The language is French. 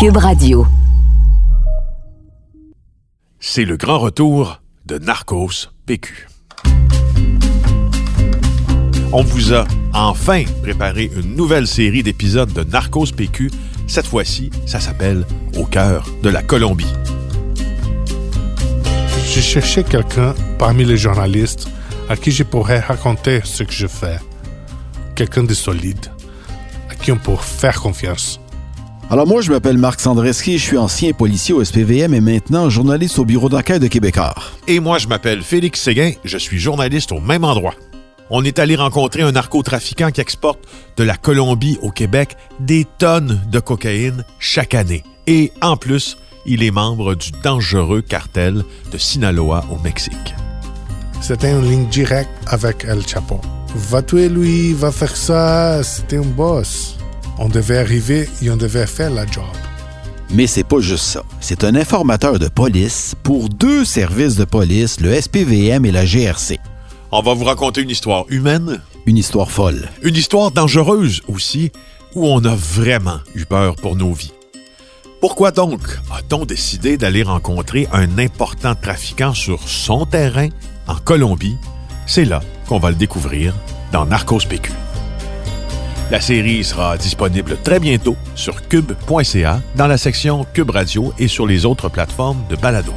Cube Radio. C'est le grand retour de Narcos PQ. On vous a enfin préparé une nouvelle série d'épisodes de Narcos PQ. Cette fois-ci, ça s'appelle Au cœur de la Colombie. J'ai cherché quelqu'un parmi les journalistes à qui je pourrais raconter ce que je fais. Quelqu'un de solide, à qui on pourrait faire confiance. Alors moi, je m'appelle Marc Sandreski, je suis ancien policier au SPVM et maintenant journaliste au bureau d'enquête de Québécois. Et moi, je m'appelle Félix Séguin, je suis journaliste au même endroit. On est allé rencontrer un narcotrafiquant qui exporte de la Colombie au Québec des tonnes de cocaïne chaque année. Et en plus, il est membre du dangereux cartel de Sinaloa au Mexique. C'était une ligne directe avec El Chapo. Va tuer lui, va faire ça, c'était un boss. On devait arriver et on devait faire la job. Mais c'est pas juste ça. C'est un informateur de police pour deux services de police, le SPVM et la GRC. On va vous raconter une histoire humaine, Une histoire folle. une histoire dangereuse aussi, où on a vraiment eu peur pour nos vies. Pourquoi donc a-t-on décidé d'aller rencontrer un important trafiquant sur son terrain en Colombie? C'est là qu'on va le découvrir dans Narcos PQ. La série sera disponible très bientôt sur cube.ca dans la section Cube Radio et sur les autres plateformes de balado.